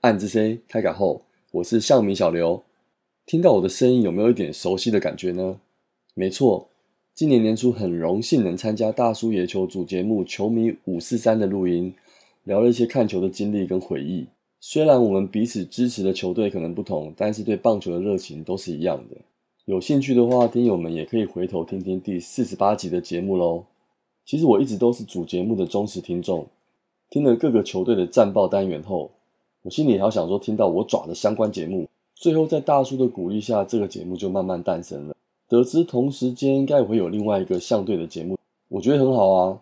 暗之 C 开卡后，我是向米小刘。听到我的声音，有没有一点熟悉的感觉呢？没错，今年年初很荣幸能参加大叔野球主节目《球迷五四三》的录音，聊了一些看球的经历跟回忆。虽然我们彼此支持的球队可能不同，但是对棒球的热情都是一样的。有兴趣的话，听友们也可以回头听听第四十八集的节目喽。其实我一直都是主节目的忠实听众，听了各个球队的战报单元后。我心里好想说，听到我爪的相关节目，最后在大叔的鼓励下，这个节目就慢慢诞生了。得知同时间应该会有另外一个相对的节目，我觉得很好啊。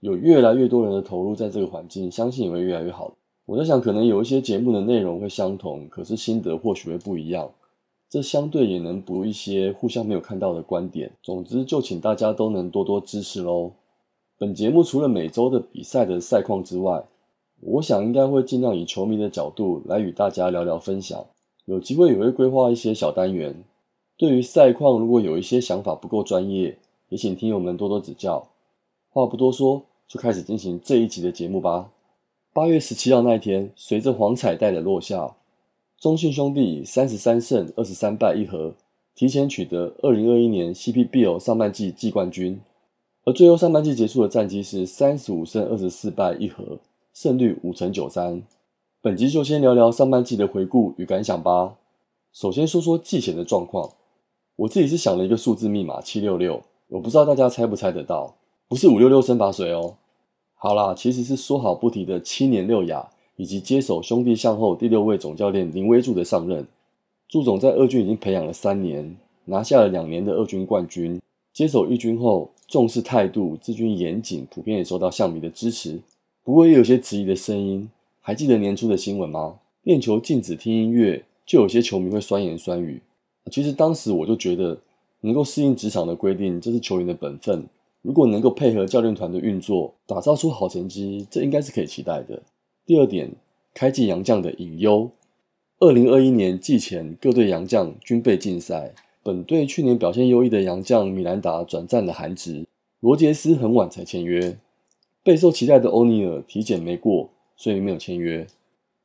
有越来越多人的投入在这个环境，相信也会越来越好。我在想，可能有一些节目的内容会相同，可是心得或许会不一样。这相对也能补一些互相没有看到的观点。总之，就请大家都能多多支持喽。本节目除了每周的比赛的赛况之外，我想应该会尽量以球迷的角度来与大家聊聊分享，有机会也会规划一些小单元。对于赛况，如果有一些想法不够专业，也请听友们多多指教。话不多说，就开始进行这一集的节目吧。八月十七号那一天，随着黄彩带的落下，中信兄弟三十三胜二十三败一和，提前取得二零二一年 CPBL 上半季季冠军。而最后上半季结束的战绩是三十五胜二十四败一和。胜率五成九三，本集就先聊聊上半季的回顾与感想吧。首先说说季前的状况，我自己是想了一个数字密码七六六，我不知道大家猜不猜得到，不是五六六生发水哦。好啦，其实是说好不提的七年六亚，以及接手兄弟向后第六位总教练林威柱的上任。祝总在二军已经培养了三年，拿下了两年的二军冠军。接手一军后，重视态度，治军严谨，普遍也受到象迷的支持。不过也有些质疑的声音，还记得年初的新闻吗？练球禁止听音乐，就有些球迷会酸言酸语。其实当时我就觉得，能够适应职场的规定，这是球员的本分。如果能够配合教练团的运作，打造出好成绩，这应该是可以期待的。第二点，开季洋将的隐忧。二零二一年季前，各队洋将均被禁赛。本队去年表现优异的洋将米兰达转战了韩职，罗杰斯很晚才签约。备受期待的欧尼尔体检没过，所以没有签约。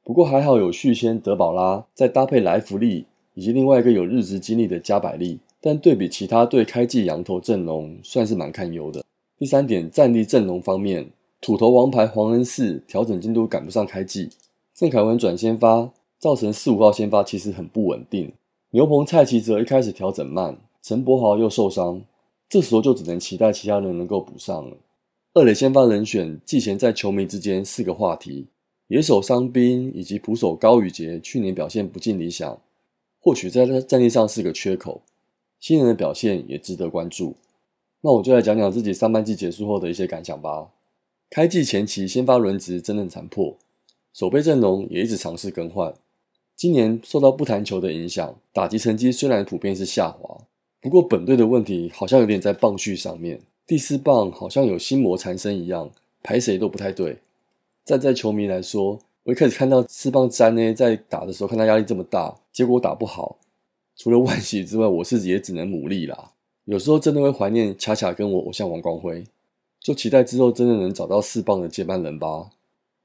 不过还好有续签德保拉，再搭配莱弗利以及另外一个有日职经历的加百利，但对比其他队开季羊头阵容，算是蛮堪忧的。第三点，战力阵容方面，土头王牌黄恩寺调整进度赶不上开季，郑凯文转先发，造成四五号先发其实很不稳定。牛棚蔡奇哲一开始调整慢，陈柏豪又受伤，这时候就只能期待其他人能够补上了。二垒先发人选季前在球迷之间是个话题，野手伤兵以及捕手高宇杰去年表现不尽理想，或许在战力上是个缺口。新人的表现也值得关注。那我就来讲讲自己上半季结束后的一些感想吧。开季前期先发轮值真的残破，守备阵容也一直尝试更换。今年受到不弹球的影响，打击成绩虽然普遍是下滑，不过本队的问题好像有点在棒序上面。第四棒好像有心魔缠身一样，排谁都不太对。站在球迷来说，我一开始看到四棒詹呢在打的时候，看他压力这么大，结果打不好，除了惋惜之外，我是也只能努力啦。有时候真的会怀念恰恰跟我偶像王光辉，就期待之后真的能找到四棒的接班人吧。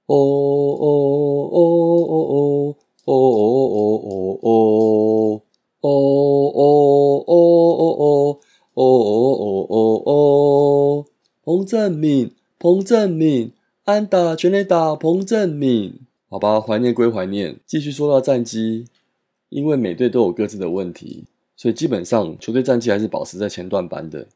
哦哦哦哦哦哦哦哦哦哦哦哦正敏，彭正敏，安打全垒打，彭正敏。好吧，怀念归怀念，继续说到战绩。因为每队都有各自的问题，所以基本上球队战绩还是保持在前段班的。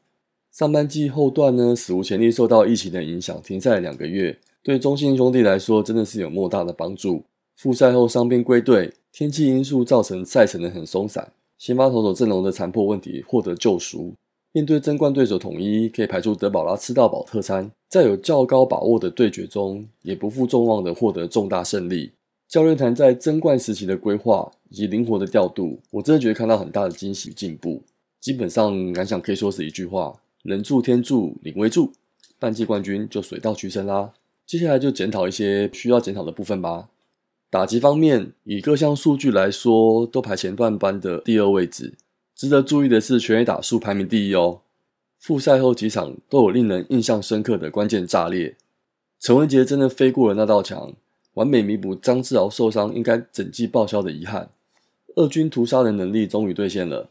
上半季后段呢，史无前例受到疫情的影响，停赛了两个月。对中信兄弟来说，真的是有莫大的帮助。复赛后伤兵归队，天气因素造成赛程的很松散，先发投手阵容的残破问题获得救赎。面对争冠对手统一，可以排出德保拉吃到饱特餐，在有较高把握的对决中，也不负众望的获得重大胜利。教练团在争冠时期的规划以及灵活的调度，我真的觉得看到很大的惊喜进步。基本上感想可以说是一句话：人助天助，领为助，半季冠军就水到渠成啦。接下来就检讨一些需要检讨的部分吧。打击方面，以各项数据来说，都排前段班的第二位置。值得注意的是，全垒打数排名第一哦。复赛后几场都有令人印象深刻的关键炸裂。陈文杰真的飞过了那道墙，完美弥补张志豪受伤应该整季报销的遗憾。二军屠杀的能力终于兑现了。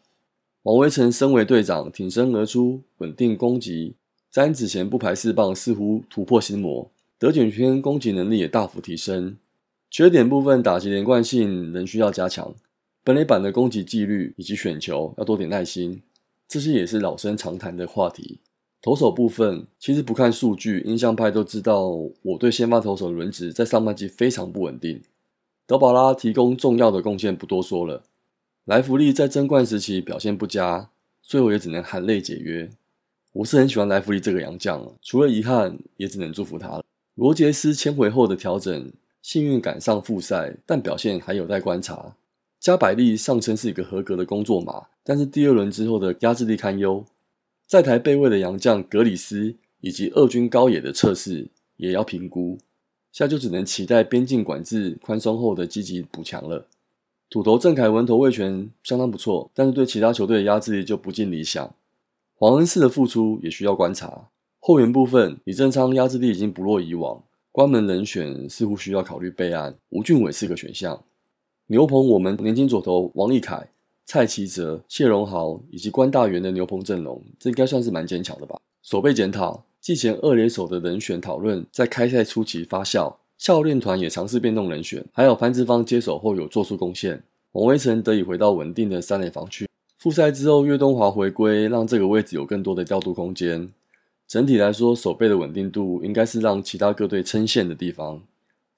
王威成身为队长，挺身而出，稳定攻击。詹子贤不排四棒，似乎突破心魔。德卷圈攻击能力也大幅提升。缺点部分，打击连贯性仍需要加强。本垒板的攻击纪律以及选球要多点耐心。这些也是老生常谈的话题。投手部分，其实不看数据，印象派都知道，我对先发投手的轮值在上半季非常不稳定。德保拉提供重要的贡献，不多说了。莱弗利在争冠时期表现不佳，最后也只能含泪解约。我是很喜欢莱弗利这个洋将，除了遗憾，也只能祝福他了。罗杰斯签回后的调整，幸运赶上复赛，但表现还有待观察。加百利上称是一个合格的工作码，但是第二轮之后的压制力堪忧。在台备位的洋将格里斯以及二军高野的测试也要评估，现在就只能期待边境管制宽松后的积极补强了。土头郑凯文投卫权相当不错，但是对其他球队的压制力就不尽理想。黄恩赐的付出也需要观察。后援部分，李正昌压制力已经不落以往，关门人选似乎需要考虑备案。吴俊伟是个选项。牛棚我们年轻左投王立凯、蔡奇哲、谢荣豪以及关大元的牛棚阵容，这应该算是蛮坚强的吧？守备检讨，季前二连手的人选讨论在开赛初期发酵。教练团也尝试变动人选，还有潘志芳接手后有做出贡献，王威成得以回到稳定的三垒防区。复赛之后，岳东华回归，让这个位置有更多的调度空间。整体来说，守备的稳定度应该是让其他各队称羡的地方。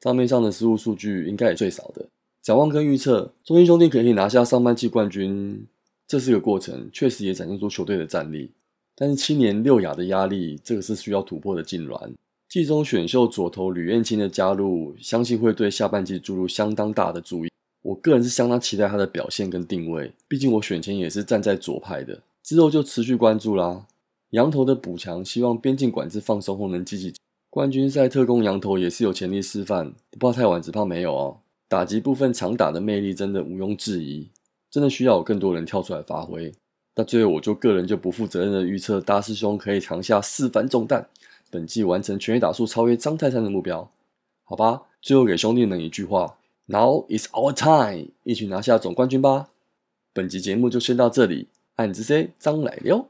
账面上的失误数据应该也最少的。展望跟预测，中心兄弟可以拿下上半季冠军，这是个过程，确实也展现出球队的战力。但是七年六亚的压力，这个是需要突破的痉挛。季中选秀左投吕彦青的加入，相信会对下半季注入相当大的注意。我个人是相当期待他的表现跟定位，毕竟我选前也是站在左派的。之后就持续关注啦。羊头的补强，希望边境管制放松后能积极。冠军赛特工羊头也是有潜力示范，不怕太晚，只怕没有哦。打击部分长打的魅力真的毋庸置疑，真的需要有更多人跳出来发挥。那最后我就个人就不负责任的预测，大师兄可以扛下四番重担。本季完成全垒打数超越张泰山的目标，好吧。最后给兄弟们一句话：Now is our time，一起拿下总冠军吧。本集节目就先到这里，暗之 C 张乃六。